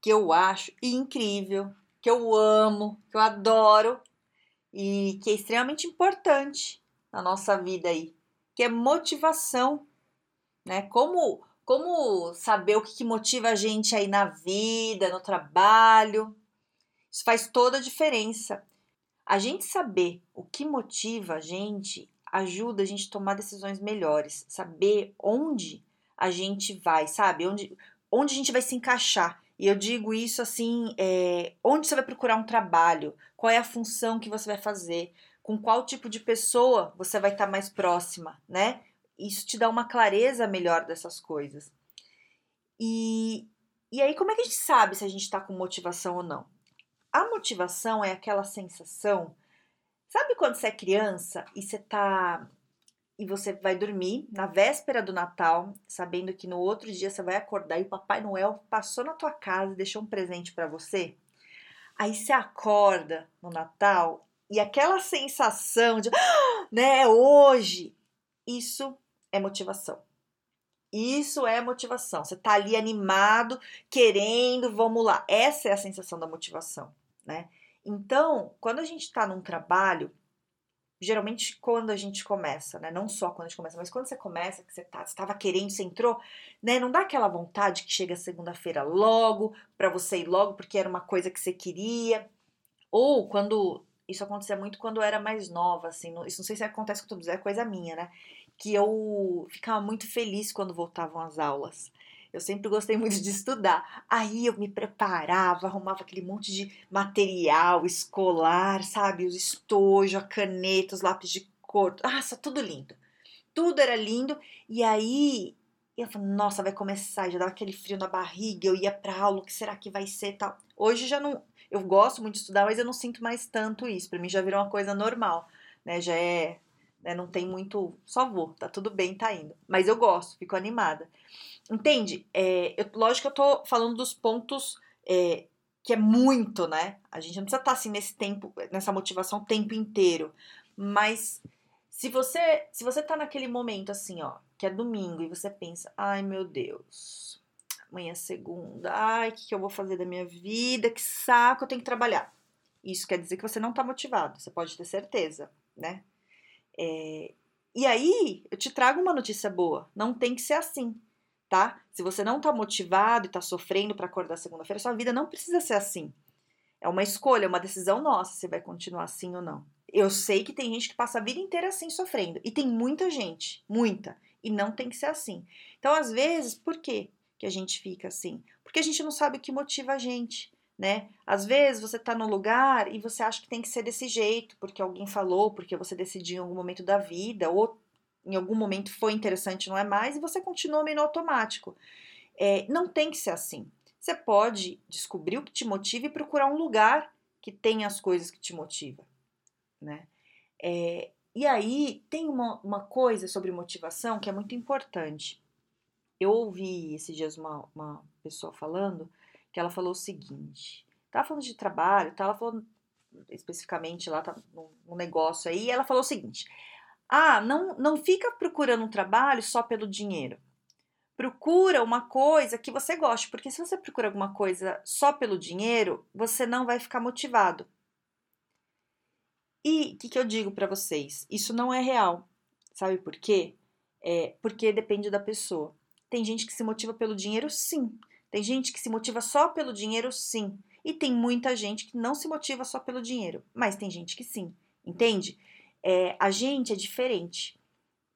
que eu acho incrível, que eu amo, que eu adoro e que é extremamente importante na nossa vida aí, que é motivação, né? Como como saber o que motiva a gente aí na vida, no trabalho? Isso faz toda a diferença. A gente saber o que motiva a gente ajuda a gente a tomar decisões melhores, saber onde a gente vai, sabe? Onde, onde a gente vai se encaixar. E eu digo isso assim: é, onde você vai procurar um trabalho, qual é a função que você vai fazer, com qual tipo de pessoa você vai estar mais próxima, né? Isso te dá uma clareza melhor dessas coisas. E, e aí, como é que a gente sabe se a gente está com motivação ou não? A motivação é aquela sensação. Sabe quando você é criança e você tá e você vai dormir na véspera do Natal, sabendo que no outro dia você vai acordar e o Papai Noel passou na tua casa e deixou um presente para você. Aí você acorda no Natal e aquela sensação de, né, hoje, isso é motivação. Isso é motivação. Você tá ali animado, querendo, vamos lá. Essa é a sensação da motivação, né? Então, quando a gente está num trabalho geralmente quando a gente começa, né? Não só quando a gente começa, mas quando você começa, que você tá, estava querendo, você entrou, né? Não dá aquela vontade que chega segunda-feira logo, para você ir logo porque era uma coisa que você queria. Ou quando isso acontecia muito quando eu era mais nova, assim, não, isso não sei se acontece com todos, é coisa minha, né? Que eu ficava muito feliz quando voltavam as aulas. Eu sempre gostei muito de estudar. Aí eu me preparava, arrumava aquele monte de material escolar, sabe? Os estojos, a caneta, os lápis de cor. Nossa, tudo lindo. Tudo era lindo. E aí eu falava, nossa, vai começar. Já dava aquele frio na barriga. Eu ia pra aula, o que será que vai ser tal? Hoje já não. Eu gosto muito de estudar, mas eu não sinto mais tanto isso. Para mim já virou uma coisa normal, né? Já é né? Não tem muito, só vou, tá tudo bem, tá indo. Mas eu gosto, fico animada. Entende? É, eu, lógico que eu tô falando dos pontos é, que é muito, né? A gente não precisa estar tá, assim nesse tempo, nessa motivação o tempo inteiro. Mas se você, se você tá naquele momento assim, ó, que é domingo e você pensa, ai meu Deus, amanhã é segunda, ai, o que, que eu vou fazer da minha vida? Que saco, eu tenho que trabalhar. Isso quer dizer que você não tá motivado, você pode ter certeza, né? É, e aí, eu te trago uma notícia boa. Não tem que ser assim, tá? Se você não tá motivado e tá sofrendo para acordar segunda-feira, sua vida não precisa ser assim. É uma escolha, é uma decisão nossa se vai continuar assim ou não. Eu sei que tem gente que passa a vida inteira assim sofrendo. E tem muita gente, muita. E não tem que ser assim. Então, às vezes, por quê que a gente fica assim? Porque a gente não sabe o que motiva a gente né? Às vezes você está no lugar e você acha que tem que ser desse jeito, porque alguém falou, porque você decidiu em algum momento da vida, ou em algum momento foi interessante, não é mais, e você continua meio automático. É, não tem que ser assim. Você pode descobrir o que te motiva e procurar um lugar que tenha as coisas que te motivam, né? É, e aí tem uma, uma coisa sobre motivação que é muito importante. Eu ouvi esses dias uma, uma pessoa falando que ela falou o seguinte: tava falando de trabalho, tá? ela especificamente lá, tá num negócio aí, ela falou o seguinte: ah, não, não fica procurando um trabalho só pelo dinheiro. Procura uma coisa que você goste, porque se você procura alguma coisa só pelo dinheiro, você não vai ficar motivado. E o que, que eu digo para vocês? Isso não é real. Sabe por quê? É porque depende da pessoa. Tem gente que se motiva pelo dinheiro, sim. Tem gente que se motiva só pelo dinheiro, sim. E tem muita gente que não se motiva só pelo dinheiro, mas tem gente que sim, entende? É, a gente é diferente.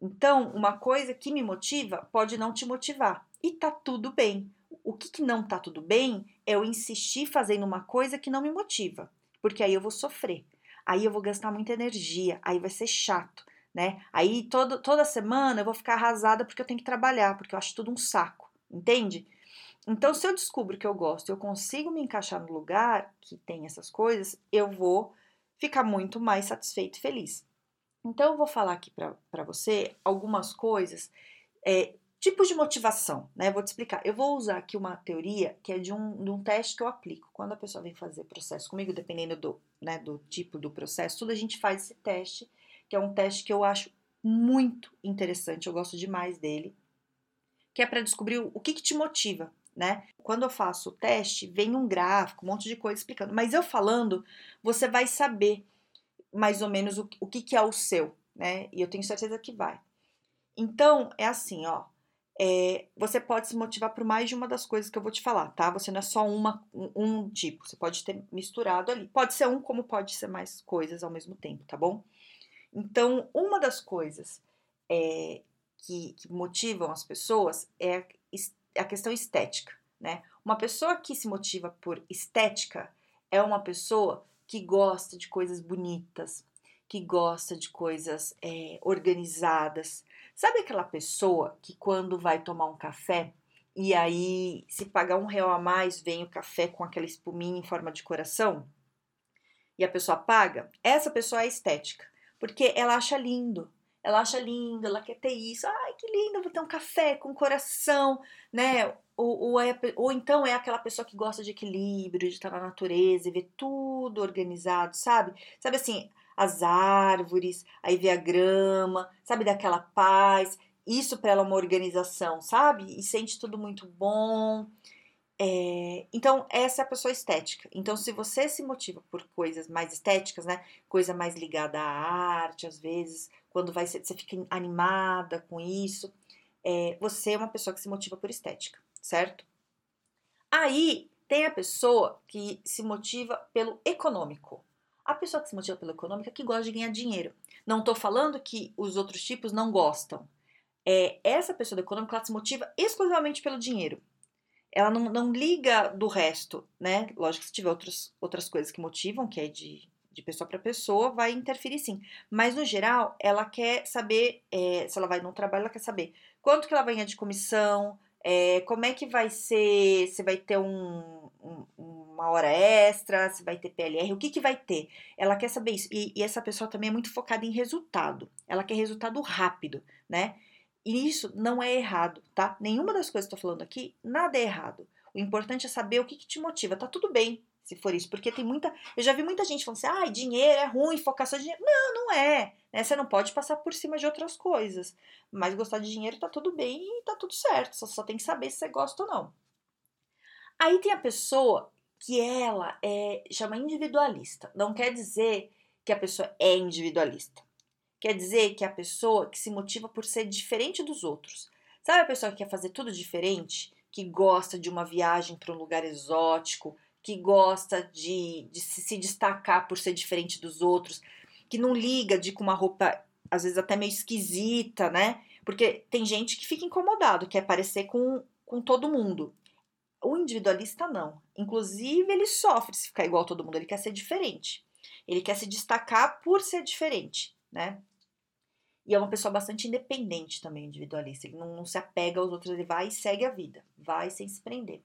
Então, uma coisa que me motiva pode não te motivar. E tá tudo bem. O que, que não tá tudo bem é eu insistir fazendo uma coisa que não me motiva. Porque aí eu vou sofrer. Aí eu vou gastar muita energia. Aí vai ser chato, né? Aí todo, toda semana eu vou ficar arrasada porque eu tenho que trabalhar, porque eu acho tudo um saco. Entende? Então, se eu descubro que eu gosto, eu consigo me encaixar no lugar que tem essas coisas, eu vou ficar muito mais satisfeito e feliz. Então, eu vou falar aqui para você algumas coisas, é, tipos de motivação, né? Vou te explicar. Eu vou usar aqui uma teoria que é de um, de um teste que eu aplico. Quando a pessoa vem fazer processo comigo, dependendo do, né, do tipo do processo, tudo a gente faz esse teste, que é um teste que eu acho muito interessante, eu gosto demais dele, que é para descobrir o que, que te motiva, né? Quando eu faço o teste, vem um gráfico, um monte de coisa explicando. Mas eu falando, você vai saber mais ou menos o, o que, que é o seu, né? E eu tenho certeza que vai. Então, é assim, ó. É, você pode se motivar por mais de uma das coisas que eu vou te falar, tá? Você não é só uma, um, um tipo, você pode ter misturado ali. Pode ser um, como pode ser mais coisas ao mesmo tempo, tá bom? Então, uma das coisas é, que, que motivam as pessoas é a questão estética, né? Uma pessoa que se motiva por estética é uma pessoa que gosta de coisas bonitas, que gosta de coisas é, organizadas. Sabe aquela pessoa que quando vai tomar um café e aí se pagar um real a mais vem o café com aquela espuminha em forma de coração e a pessoa paga? Essa pessoa é estética, porque ela acha lindo, ela acha lindo, ela quer ter isso. Ai, que lindo, vou ter um café com coração, né? Ou, ou, é, ou então é aquela pessoa que gosta de equilíbrio, de estar na natureza e ver tudo organizado, sabe? Sabe assim, as árvores, aí vê a grama, sabe, daquela paz. Isso para ela é uma organização, sabe? E sente tudo muito bom. É, então, essa é a pessoa estética. Então, se você se motiva por coisas mais estéticas, né? Coisa mais ligada à arte, às vezes, quando vai, você fica animada com isso, é, você é uma pessoa que se motiva por estética, certo? Aí tem a pessoa que se motiva pelo econômico. A pessoa que se motiva pelo econômico é que gosta de ganhar dinheiro. Não estou falando que os outros tipos não gostam. É, essa pessoa do econômico ela se motiva exclusivamente pelo dinheiro ela não, não liga do resto, né? Lógico que se tiver outros, outras coisas que motivam, que é de, de pessoa para pessoa, vai interferir sim. Mas no geral, ela quer saber, é, se ela vai no trabalho, ela quer saber quanto que ela vai ganhar de comissão, é, como é que vai ser, se vai ter um, um, uma hora extra, se vai ter PLR, o que, que vai ter. Ela quer saber isso. E, e essa pessoa também é muito focada em resultado. Ela quer resultado rápido, né? E isso não é errado, tá? Nenhuma das coisas que eu tô falando aqui, nada é errado. O importante é saber o que, que te motiva. Tá tudo bem se for isso, porque tem muita. Eu já vi muita gente falando assim: ah, dinheiro é ruim, focar só em dinheiro. Não, não é. Né? Você não pode passar por cima de outras coisas. Mas gostar de dinheiro tá tudo bem e tá tudo certo. Você só tem que saber se você gosta ou não. Aí tem a pessoa que ela é chama individualista. Não quer dizer que a pessoa é individualista. Quer dizer que a pessoa que se motiva por ser diferente dos outros. Sabe a pessoa que quer fazer tudo diferente? Que gosta de uma viagem para um lugar exótico, que gosta de, de se destacar por ser diferente dos outros, que não liga de com uma roupa, às vezes até meio esquisita, né? Porque tem gente que fica incomodado, quer parecer com, com todo mundo. O individualista não. Inclusive, ele sofre se ficar igual a todo mundo, ele quer ser diferente. Ele quer se destacar por ser diferente, né? E é uma pessoa bastante independente também, individualista. Ele não, não, se apega aos outros, ele vai e segue a vida, vai sem se prender.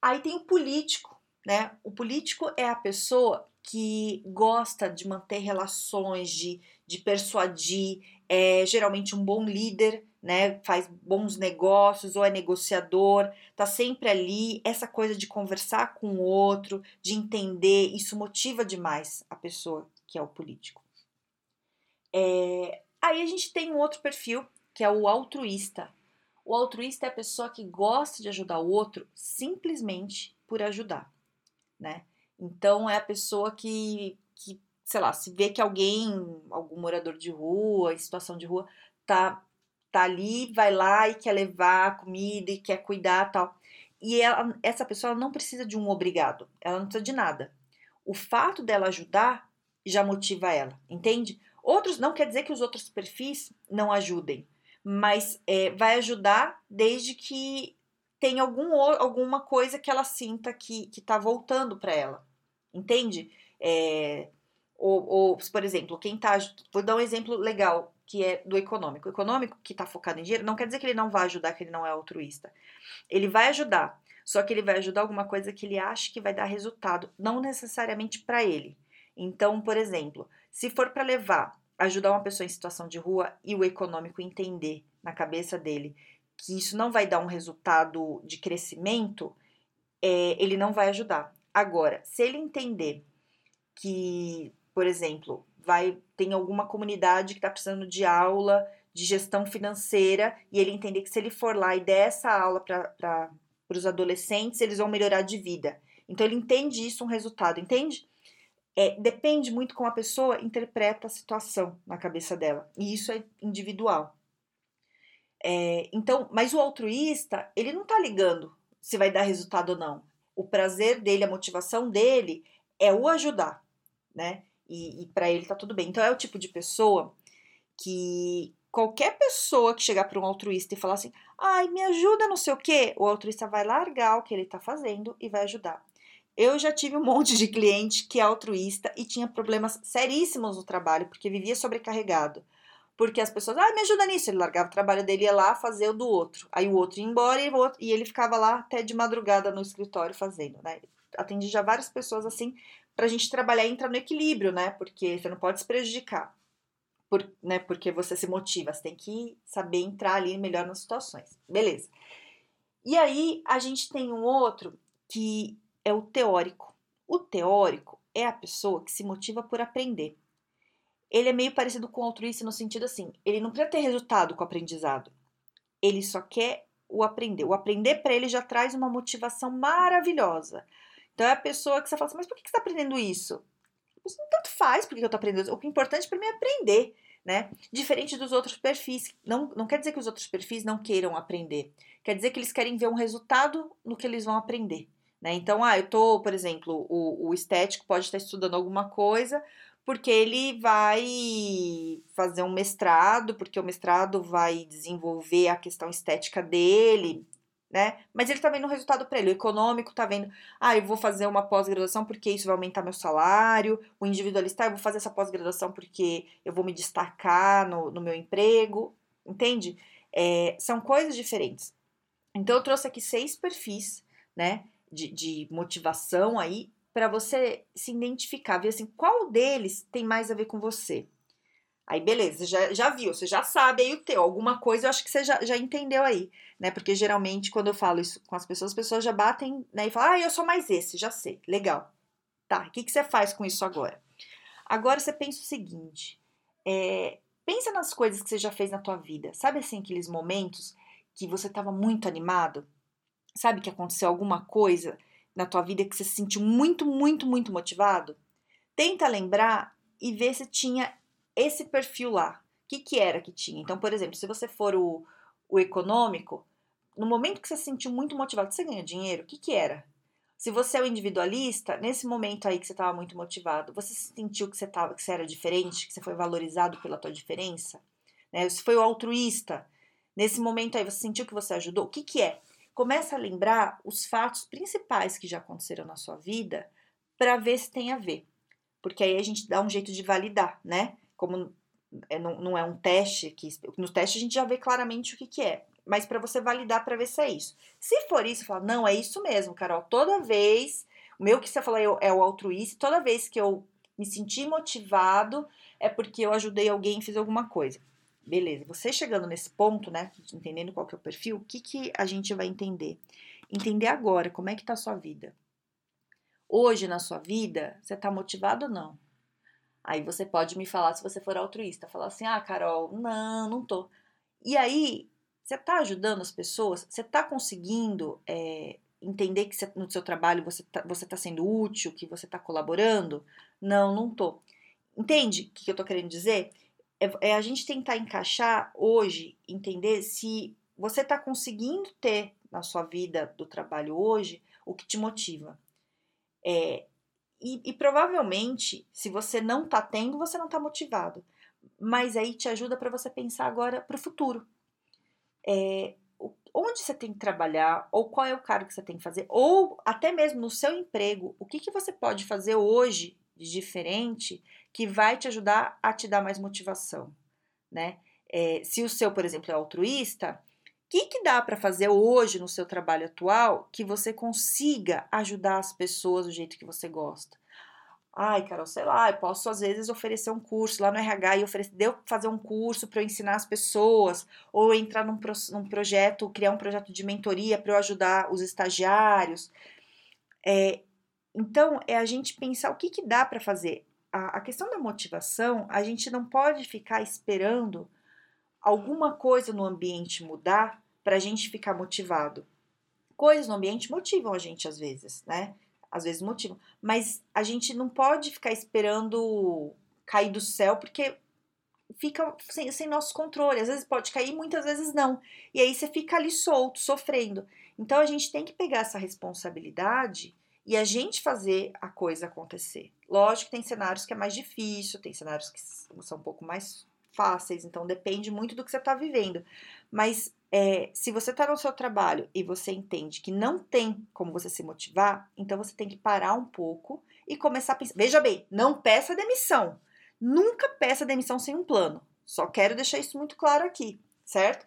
Aí tem o político, né? O político é a pessoa que gosta de manter relações, de, de persuadir, é geralmente um bom líder, né? Faz bons negócios ou é negociador, tá sempre ali. Essa coisa de conversar com o outro, de entender, isso motiva demais a pessoa que é o político. É, Aí a gente tem um outro perfil, que é o altruísta. O altruísta é a pessoa que gosta de ajudar o outro simplesmente por ajudar, né? Então é a pessoa que, que sei lá, se vê que alguém, algum morador de rua, em situação de rua, tá, tá ali, vai lá e quer levar comida e quer cuidar tal. E ela, essa pessoa não precisa de um obrigado, ela não precisa de nada. O fato dela ajudar já motiva ela, entende? Outros não quer dizer que os outros perfis não ajudem, mas é, vai ajudar desde que tem algum, alguma coisa que ela sinta que está voltando para ela, entende? É, ou, ou, por exemplo, quem tá. Vou dar um exemplo legal que é do econômico. O econômico que está focado em dinheiro não quer dizer que ele não vai ajudar, que ele não é altruísta. Ele vai ajudar, só que ele vai ajudar alguma coisa que ele acha que vai dar resultado, não necessariamente para ele. Então, por exemplo, se for para levar, ajudar uma pessoa em situação de rua e o econômico entender na cabeça dele que isso não vai dar um resultado de crescimento, é, ele não vai ajudar. Agora, se ele entender que, por exemplo, vai tem alguma comunidade que está precisando de aula de gestão financeira e ele entender que se ele for lá e der essa aula para os adolescentes, eles vão melhorar de vida. Então ele entende isso um resultado, entende? É, depende muito como a pessoa interpreta a situação na cabeça dela. E isso é individual. É, então, mas o altruísta, ele não tá ligando se vai dar resultado ou não. O prazer dele, a motivação dele é o ajudar, né? E, e para ele tá tudo bem. Então é o tipo de pessoa que qualquer pessoa que chegar para um altruísta e falar assim, ai, me ajuda não sei o quê, o altruísta vai largar o que ele tá fazendo e vai ajudar. Eu já tive um monte de cliente que é altruísta e tinha problemas seríssimos no trabalho, porque vivia sobrecarregado. Porque as pessoas, ah, me ajuda nisso. Ele largava o trabalho dele ia lá fazer o do outro. Aí o outro ia embora e, outro, e ele ficava lá até de madrugada no escritório fazendo, né? Atendi já várias pessoas assim, pra gente trabalhar e entrar no equilíbrio, né? Porque você não pode se prejudicar. Por, né, porque você se motiva, você tem que saber entrar ali melhor nas situações. Beleza. E aí a gente tem um outro que é o teórico. O teórico é a pessoa que se motiva por aprender. Ele é meio parecido com o altruísta no sentido assim, ele não precisa ter resultado com o aprendizado. Ele só quer o aprender. O aprender para ele já traz uma motivação maravilhosa. Então é a pessoa que você fala assim, mas por que você está aprendendo isso? Isso não tanto faz porque eu estou aprendendo. O que é importante para mim é aprender, né? Diferente dos outros perfis. Não, não quer dizer que os outros perfis não queiram aprender. Quer dizer que eles querem ver um resultado no que eles vão aprender. Né? Então, ah, eu tô, por exemplo, o, o estético pode estar estudando alguma coisa, porque ele vai fazer um mestrado, porque o mestrado vai desenvolver a questão estética dele, né? Mas ele tá vendo um resultado para ele. O econômico tá vendo, ah, eu vou fazer uma pós-graduação porque isso vai aumentar meu salário. O individualista, ah, eu vou fazer essa pós-graduação porque eu vou me destacar no, no meu emprego, entende? É, são coisas diferentes. Então, eu trouxe aqui seis perfis, né? De, de motivação aí para você se identificar, ver assim, qual deles tem mais a ver com você. Aí, beleza, já, já viu, você já sabe aí o teu, alguma coisa eu acho que você já, já entendeu aí, né? Porque geralmente quando eu falo isso com as pessoas, as pessoas já batem né, e falam, ah, eu sou mais esse, já sei, legal. Tá, o que, que você faz com isso agora? Agora você pensa o seguinte, é, pensa nas coisas que você já fez na tua vida, sabe assim, aqueles momentos que você estava muito animado, Sabe que aconteceu alguma coisa na tua vida que você se sentiu muito, muito, muito motivado? Tenta lembrar e ver se tinha esse perfil lá. O que, que era que tinha? Então, por exemplo, se você for o, o econômico, no momento que você se sentiu muito motivado, você ganha dinheiro? O que, que era? Se você é o individualista, nesse momento aí que você estava muito motivado, você sentiu que você, tava, que você era diferente, que você foi valorizado pela tua diferença? Né? Se foi o altruísta, nesse momento aí você sentiu que você ajudou? O que, que é? Começa a lembrar os fatos principais que já aconteceram na sua vida para ver se tem a ver. Porque aí a gente dá um jeito de validar, né? Como é, não, não é um teste, que no teste a gente já vê claramente o que, que é. Mas para você validar para ver se é isso. Se for isso, fala, não, é isso mesmo, Carol. Toda vez, o meu que você falou é o altruísta, toda vez que eu me senti motivado é porque eu ajudei alguém fiz alguma coisa. Beleza, você chegando nesse ponto, né, entendendo qual que é o perfil, o que, que a gente vai entender? Entender agora como é que tá a sua vida. Hoje na sua vida, você tá motivado ou não? Aí você pode me falar, se você for altruísta, falar assim, ah, Carol, não, não tô. E aí, você tá ajudando as pessoas? Você tá conseguindo é, entender que no seu trabalho você tá, você tá sendo útil, que você tá colaborando? Não, não tô. Entende o que eu tô querendo dizer? É, é a gente tentar encaixar hoje, entender se você está conseguindo ter na sua vida do trabalho hoje o que te motiva. É, e, e, provavelmente, se você não está tendo, você não está motivado. Mas aí te ajuda para você pensar agora para o futuro. É, onde você tem que trabalhar, ou qual é o cargo que você tem que fazer, ou até mesmo no seu emprego, o que, que você pode fazer hoje de diferente que vai te ajudar a te dar mais motivação, né? É, se o seu, por exemplo, é altruísta, o que, que dá para fazer hoje no seu trabalho atual que você consiga ajudar as pessoas do jeito que você gosta? Ai, Carol, sei lá, eu posso às vezes oferecer um curso lá no RH e oferecer, deu fazer um curso para eu ensinar as pessoas, ou entrar num, num projeto, criar um projeto de mentoria para eu ajudar os estagiários. É, então, é a gente pensar o que, que dá para fazer. A, a questão da motivação, a gente não pode ficar esperando alguma coisa no ambiente mudar para a gente ficar motivado. Coisas no ambiente motivam a gente às vezes, né? Às vezes motivam. Mas a gente não pode ficar esperando cair do céu, porque fica sem, sem nosso controle. Às vezes pode cair, muitas vezes não. E aí você fica ali solto, sofrendo. Então a gente tem que pegar essa responsabilidade e a gente fazer a coisa acontecer. Lógico que tem cenários que é mais difícil, tem cenários que são um pouco mais fáceis, então depende muito do que você está vivendo. Mas é, se você está no seu trabalho e você entende que não tem como você se motivar, então você tem que parar um pouco e começar a pensar. Veja bem, não peça demissão. Nunca peça demissão sem um plano. Só quero deixar isso muito claro aqui, certo?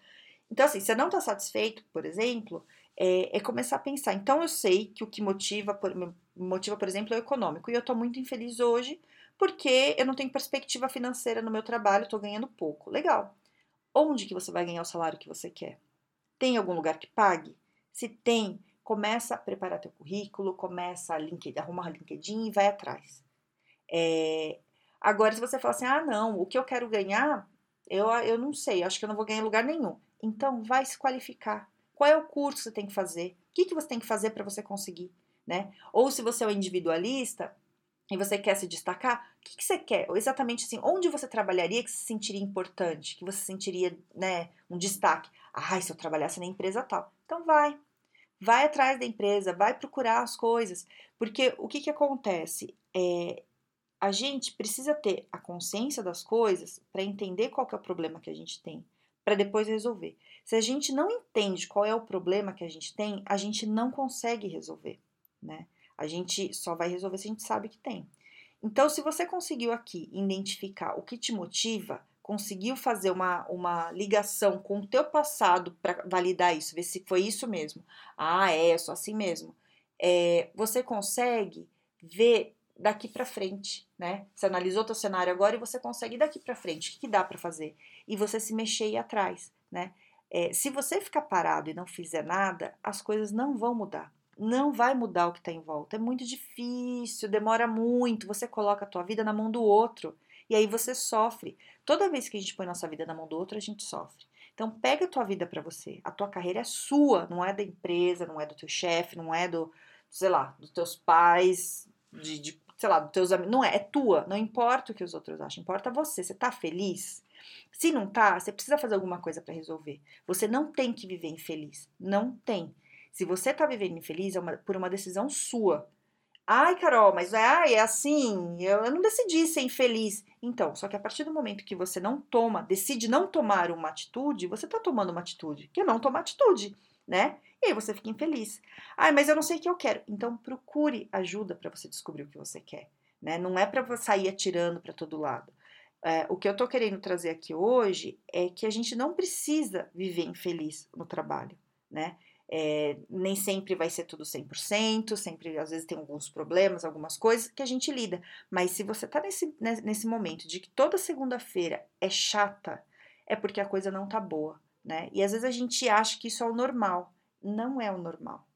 Então, assim, se você não está satisfeito, por exemplo, é, é, começar a pensar. Então, eu sei que o que motiva, por, motiva, por exemplo, é o econômico. E eu estou muito infeliz hoje porque eu não tenho perspectiva financeira no meu trabalho, estou ganhando pouco. Legal. Onde que você vai ganhar o salário que você quer? Tem algum lugar que pague? Se tem, começa a preparar teu currículo, começa a LinkedIn, arrumar LinkedIn e vai atrás. É, agora, se você falar assim, ah, não, o que eu quero ganhar, eu, eu não sei, acho que eu não vou ganhar lugar nenhum. Então, vai se qualificar. Qual é o curso que você tem que fazer? O que, que você tem que fazer para você conseguir? Né? Ou se você é um individualista, e você quer se destacar, o que, que, você quer? Exatamente assim, onde você trabalharia que se sentiria importante, que você sentiria, né, um destaque? Ah, se eu trabalhasse na empresa tal. Então vai, vai atrás da empresa, vai procurar as coisas, porque o que que acontece? É, a gente precisa ter a consciência das coisas para entender qual é o problema que a gente tem, para depois resolver. Se a gente não entende qual é o problema que a gente tem, a gente não consegue resolver, né? A gente só vai resolver se a gente sabe que tem. Então, se você conseguiu aqui identificar o que te motiva, conseguiu fazer uma, uma ligação com o teu passado para validar isso, ver se foi isso mesmo. Ah, é, eu assim mesmo. É, você consegue ver daqui para frente, né? Você analisou teu cenário agora e você consegue ir daqui para frente. O que, que dá para fazer? E você se mexer aí atrás, né? É, se você ficar parado e não fizer nada, as coisas não vão mudar não vai mudar o que está em volta. É muito difícil, demora muito. Você coloca a tua vida na mão do outro e aí você sofre. Toda vez que a gente põe nossa vida na mão do outro, a gente sofre. Então pega a tua vida para você. A tua carreira é sua, não é da empresa, não é do teu chefe, não é do, sei lá, dos teus pais, de, de sei lá, dos teus amigos. Não é, é tua. Não importa o que os outros acham, importa você. Você tá feliz? Se não tá, você precisa fazer alguma coisa para resolver. Você não tem que viver infeliz. Não tem. Se você tá vivendo infeliz, é uma, por uma decisão sua. Ai, Carol, mas ai, é assim, eu, eu não decidi ser infeliz. Então, só que a partir do momento que você não toma, decide não tomar uma atitude, você tá tomando uma atitude, que é não tomar atitude, né? E aí você fica infeliz. Ai, mas eu não sei o que eu quero. Então procure ajuda para você descobrir o que você quer, né? Não é para sair atirando para todo lado. É, o que eu tô querendo trazer aqui hoje é que a gente não precisa viver infeliz no trabalho, né? É, nem sempre vai ser tudo 100%, sempre às vezes tem alguns problemas, algumas coisas que a gente lida. Mas se você tá nesse, nesse momento de que toda segunda-feira é chata, é porque a coisa não tá boa, né? E às vezes a gente acha que isso é o normal. Não é o normal.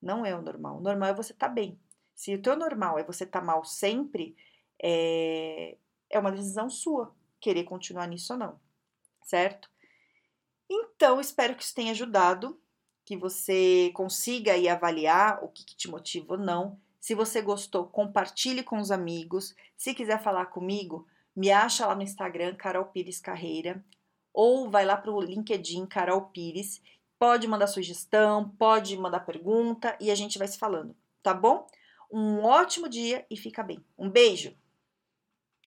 Não é o normal. O normal é você tá bem. Se o teu normal é você tá mal sempre, é, é uma decisão sua querer continuar nisso ou não, certo? Então, espero que isso tenha ajudado que você consiga aí avaliar o que, que te motiva ou não. Se você gostou, compartilhe com os amigos. Se quiser falar comigo, me acha lá no Instagram, Carol Pires Carreira, ou vai lá para o LinkedIn, Carol Pires. Pode mandar sugestão, pode mandar pergunta e a gente vai se falando, tá bom? Um ótimo dia e fica bem. Um beijo!